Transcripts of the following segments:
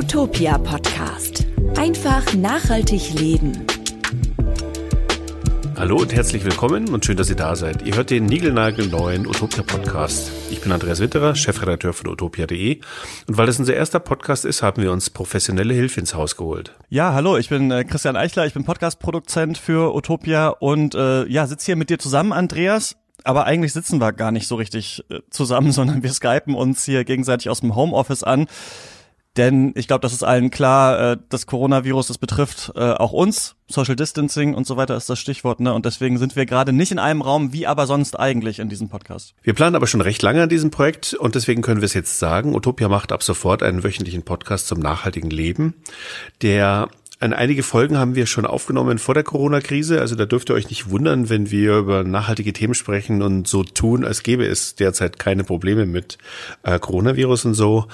Utopia Podcast. Einfach nachhaltig leben. Hallo und herzlich willkommen und schön, dass ihr da seid. Ihr hört den niegelnagelneuen Utopia Podcast. Ich bin Andreas Witterer, Chefredakteur von utopia.de und weil das unser erster Podcast ist, haben wir uns professionelle Hilfe ins Haus geholt. Ja, hallo, ich bin äh, Christian Eichler, ich bin Podcast-Produzent für Utopia und äh, ja, sitze hier mit dir zusammen, Andreas. Aber eigentlich sitzen wir gar nicht so richtig äh, zusammen, sondern wir skypen uns hier gegenseitig aus dem Homeoffice an. Denn ich glaube, das ist allen klar, äh, das Coronavirus, das betrifft äh, auch uns. Social Distancing und so weiter ist das Stichwort, ne? Und deswegen sind wir gerade nicht in einem Raum, wie aber sonst eigentlich in diesem Podcast. Wir planen aber schon recht lange an diesem Projekt und deswegen können wir es jetzt sagen. Utopia macht ab sofort einen wöchentlichen Podcast zum nachhaltigen Leben, der an einige Folgen haben wir schon aufgenommen vor der Corona-Krise. Also da dürft ihr euch nicht wundern, wenn wir über nachhaltige Themen sprechen und so tun, als gäbe es derzeit keine Probleme mit äh, Coronavirus und so.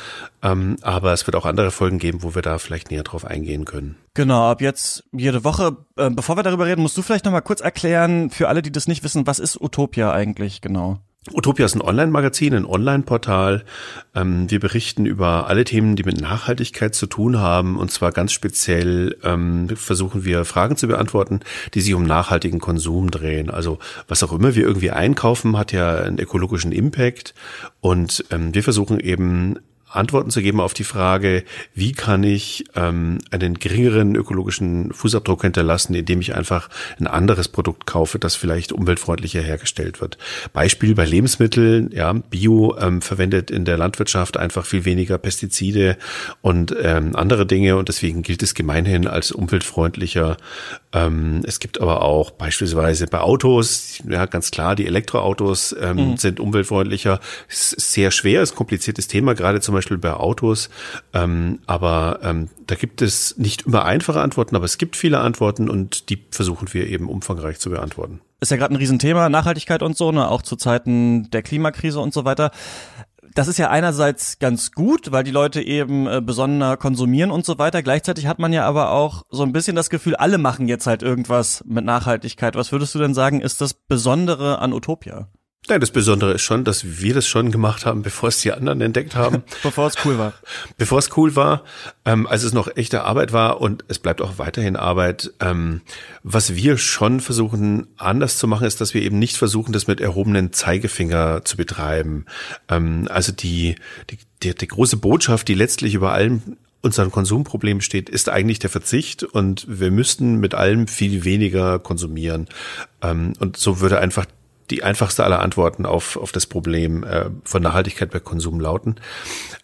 Ähm, aber es wird auch andere Folgen geben, wo wir da vielleicht näher drauf eingehen können. Genau, ab jetzt jede Woche. Äh, bevor wir darüber reden, musst du vielleicht noch mal kurz erklären, für alle, die das nicht wissen, was ist Utopia eigentlich genau? Utopia ist ein Online-Magazin, ein Online-Portal. Ähm, wir berichten über alle Themen, die mit Nachhaltigkeit zu tun haben. Und zwar ganz speziell ähm, versuchen wir Fragen zu beantworten, die sich um nachhaltigen Konsum drehen. Also was auch immer wir irgendwie einkaufen, hat ja einen ökologischen Impact. Und ähm, wir versuchen eben Antworten zu geben auf die Frage, wie kann ich ähm, einen geringeren ökologischen Fußabdruck hinterlassen, indem ich einfach ein anderes Produkt kaufe, das vielleicht umweltfreundlicher hergestellt wird. Beispiel bei Lebensmitteln, ja, Bio ähm, verwendet in der Landwirtschaft einfach viel weniger Pestizide und ähm, andere Dinge und deswegen gilt es gemeinhin als umweltfreundlicher. Ähm, es gibt aber auch beispielsweise bei Autos, ja, ganz klar, die Elektroautos ähm, mhm. sind umweltfreundlicher. Es ist sehr schwer, ist ein kompliziertes Thema, gerade zum Beispiel bei Autos. Ähm, aber ähm, da gibt es nicht immer einfache Antworten, aber es gibt viele Antworten und die versuchen wir eben umfangreich zu beantworten. Ist ja gerade ein Riesenthema, Nachhaltigkeit und so, ne, auch zu Zeiten der Klimakrise und so weiter. Das ist ja einerseits ganz gut, weil die Leute eben äh, besonderer konsumieren und so weiter. Gleichzeitig hat man ja aber auch so ein bisschen das Gefühl, alle machen jetzt halt irgendwas mit Nachhaltigkeit. Was würdest du denn sagen, ist das Besondere an Utopia? Nein, das Besondere ist schon, dass wir das schon gemacht haben, bevor es die anderen entdeckt haben. bevor es cool war. Bevor es cool war, ähm, als es noch echte Arbeit war und es bleibt auch weiterhin Arbeit. Ähm, was wir schon versuchen anders zu machen, ist, dass wir eben nicht versuchen, das mit erhobenen Zeigefinger zu betreiben. Ähm, also die, die, die, die große Botschaft, die letztlich über allem unseren Konsumproblem steht, ist eigentlich der Verzicht und wir müssten mit allem viel weniger konsumieren. Ähm, und so würde einfach die einfachste aller Antworten auf, auf das Problem äh, von Nachhaltigkeit bei Konsum lauten.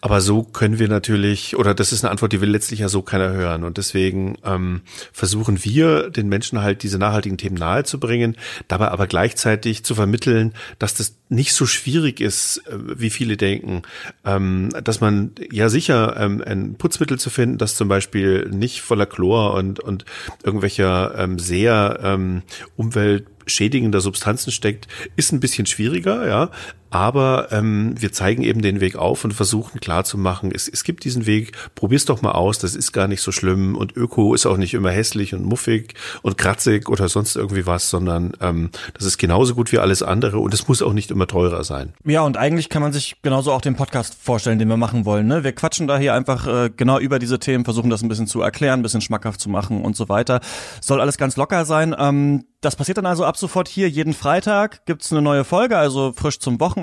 Aber so können wir natürlich, oder das ist eine Antwort, die will letztlich ja so keiner hören. Und deswegen ähm, versuchen wir, den Menschen halt diese nachhaltigen Themen nahezubringen, dabei aber gleichzeitig zu vermitteln, dass das nicht so schwierig ist, äh, wie viele denken, ähm, dass man ja sicher ähm, ein Putzmittel zu finden, das zum Beispiel nicht voller Chlor und, und irgendwelcher ähm, sehr ähm, umwelt schädigender Substanzen steckt, ist ein bisschen schwieriger, ja. Aber ähm, wir zeigen eben den Weg auf und versuchen klarzumachen, es, es gibt diesen Weg, probier's doch mal aus, das ist gar nicht so schlimm und Öko ist auch nicht immer hässlich und muffig und kratzig oder sonst irgendwie was, sondern ähm, das ist genauso gut wie alles andere und es muss auch nicht immer teurer sein. Ja, und eigentlich kann man sich genauso auch den Podcast vorstellen, den wir machen wollen. Ne? Wir quatschen da hier einfach äh, genau über diese Themen, versuchen das ein bisschen zu erklären, ein bisschen schmackhaft zu machen und so weiter. Soll alles ganz locker sein. Ähm, das passiert dann also ab sofort hier. Jeden Freitag gibt's eine neue Folge, also frisch zum Wochenende.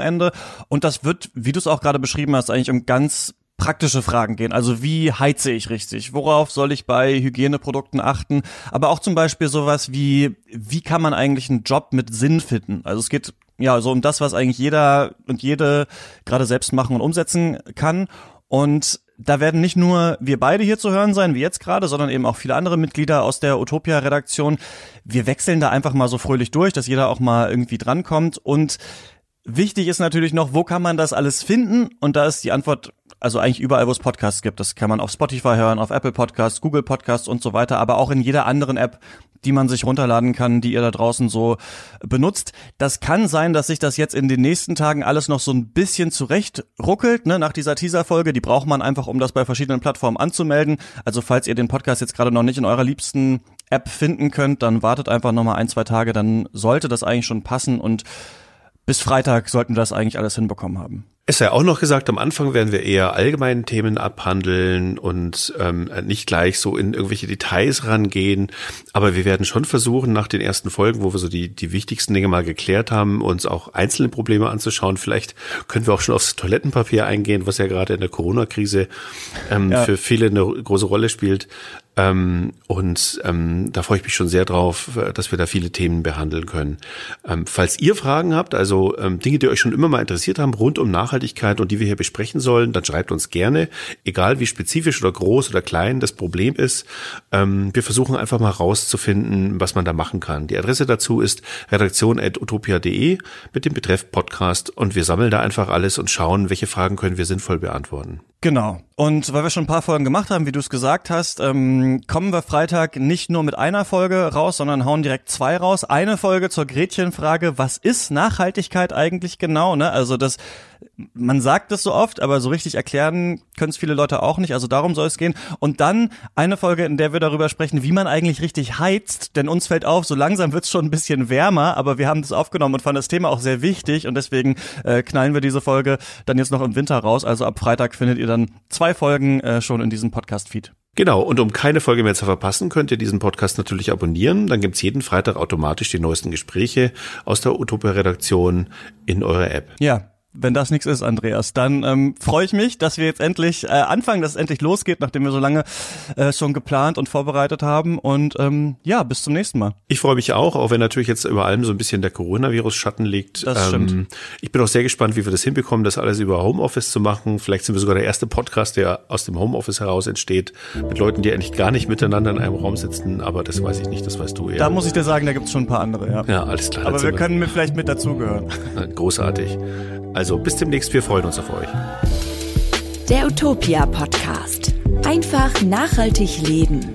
Und das wird, wie du es auch gerade beschrieben hast, eigentlich um ganz praktische Fragen gehen. Also wie heize ich richtig? Worauf soll ich bei Hygieneprodukten achten? Aber auch zum Beispiel sowas wie, wie kann man eigentlich einen Job mit Sinn finden? Also es geht ja so um das, was eigentlich jeder und jede gerade selbst machen und umsetzen kann. Und da werden nicht nur wir beide hier zu hören sein, wie jetzt gerade, sondern eben auch viele andere Mitglieder aus der Utopia-Redaktion. Wir wechseln da einfach mal so fröhlich durch, dass jeder auch mal irgendwie drankommt. Und wichtig ist natürlich noch, wo kann man das alles finden? Und da ist die Antwort also eigentlich überall, wo es Podcasts gibt. Das kann man auf Spotify hören, auf Apple Podcasts, Google Podcasts und so weiter, aber auch in jeder anderen App, die man sich runterladen kann, die ihr da draußen so benutzt. Das kann sein, dass sich das jetzt in den nächsten Tagen alles noch so ein bisschen zurecht ruckelt, ne, nach dieser Teaser-Folge. Die braucht man einfach, um das bei verschiedenen Plattformen anzumelden. Also falls ihr den Podcast jetzt gerade noch nicht in eurer liebsten App finden könnt, dann wartet einfach nochmal ein, zwei Tage, dann sollte das eigentlich schon passen und bis Freitag sollten wir das eigentlich alles hinbekommen haben. Es sei auch noch gesagt, am Anfang werden wir eher allgemeine Themen abhandeln und ähm, nicht gleich so in irgendwelche Details rangehen. Aber wir werden schon versuchen, nach den ersten Folgen, wo wir so die, die wichtigsten Dinge mal geklärt haben, uns auch einzelne Probleme anzuschauen. Vielleicht können wir auch schon aufs Toilettenpapier eingehen, was ja gerade in der Corona-Krise ähm, ja. für viele eine große Rolle spielt. Ähm, und ähm, da freue ich mich schon sehr drauf, dass wir da viele Themen behandeln können. Ähm, falls ihr Fragen habt, also ähm, Dinge, die euch schon immer mal interessiert haben, rund um Nachhaltigkeit und die wir hier besprechen sollen, dann schreibt uns gerne, egal wie spezifisch oder groß oder klein das Problem ist. Ähm, wir versuchen einfach mal rauszufinden, was man da machen kann. Die Adresse dazu ist redaktion.utopia.de mit dem Betreff Podcast und wir sammeln da einfach alles und schauen, welche Fragen können wir sinnvoll beantworten. Genau. Und weil wir schon ein paar Folgen gemacht haben, wie du es gesagt hast, ähm, kommen wir Freitag nicht nur mit einer Folge raus, sondern hauen direkt zwei raus. Eine Folge zur Gretchenfrage, was ist Nachhaltigkeit eigentlich genau? Ne? Also das man sagt es so oft, aber so richtig erklären können es viele Leute auch nicht. Also darum soll es gehen. Und dann eine Folge, in der wir darüber sprechen, wie man eigentlich richtig heizt. Denn uns fällt auf, so langsam wird es schon ein bisschen wärmer, aber wir haben das aufgenommen und fanden das Thema auch sehr wichtig. Und deswegen äh, knallen wir diese Folge dann jetzt noch im Winter raus. Also ab Freitag findet ihr dann zwei Folgen äh, schon in diesem Podcast-Feed. Genau, und um keine Folge mehr zu verpassen, könnt ihr diesen Podcast natürlich abonnieren. Dann gibt's jeden Freitag automatisch die neuesten Gespräche aus der Utopia-Redaktion in eurer App. Ja, wenn das nichts ist, Andreas, dann ähm, freue ich mich, dass wir jetzt endlich äh, anfangen, dass es endlich losgeht, nachdem wir so lange äh, schon geplant und vorbereitet haben. Und ähm, ja, bis zum nächsten Mal. Ich freue mich auch, auch wenn natürlich jetzt über allem so ein bisschen der Coronavirus-Schatten liegt. Das ähm, stimmt. Ich bin auch sehr gespannt, wie wir das hinbekommen, das alles über Homeoffice zu machen. Vielleicht sind wir sogar der erste Podcast, der aus dem Homeoffice heraus entsteht, mit Leuten, die eigentlich gar nicht miteinander in einem Raum sitzen. Aber das weiß ich nicht, das weißt du eher. Da muss ich dir sagen, da gibt es schon ein paar andere, ja. Ja, alles klar. Aber wir können mir vielleicht mit dazugehören. Großartig. Also bis demnächst, wir freuen uns auf euch. Der Utopia Podcast. Einfach nachhaltig leben.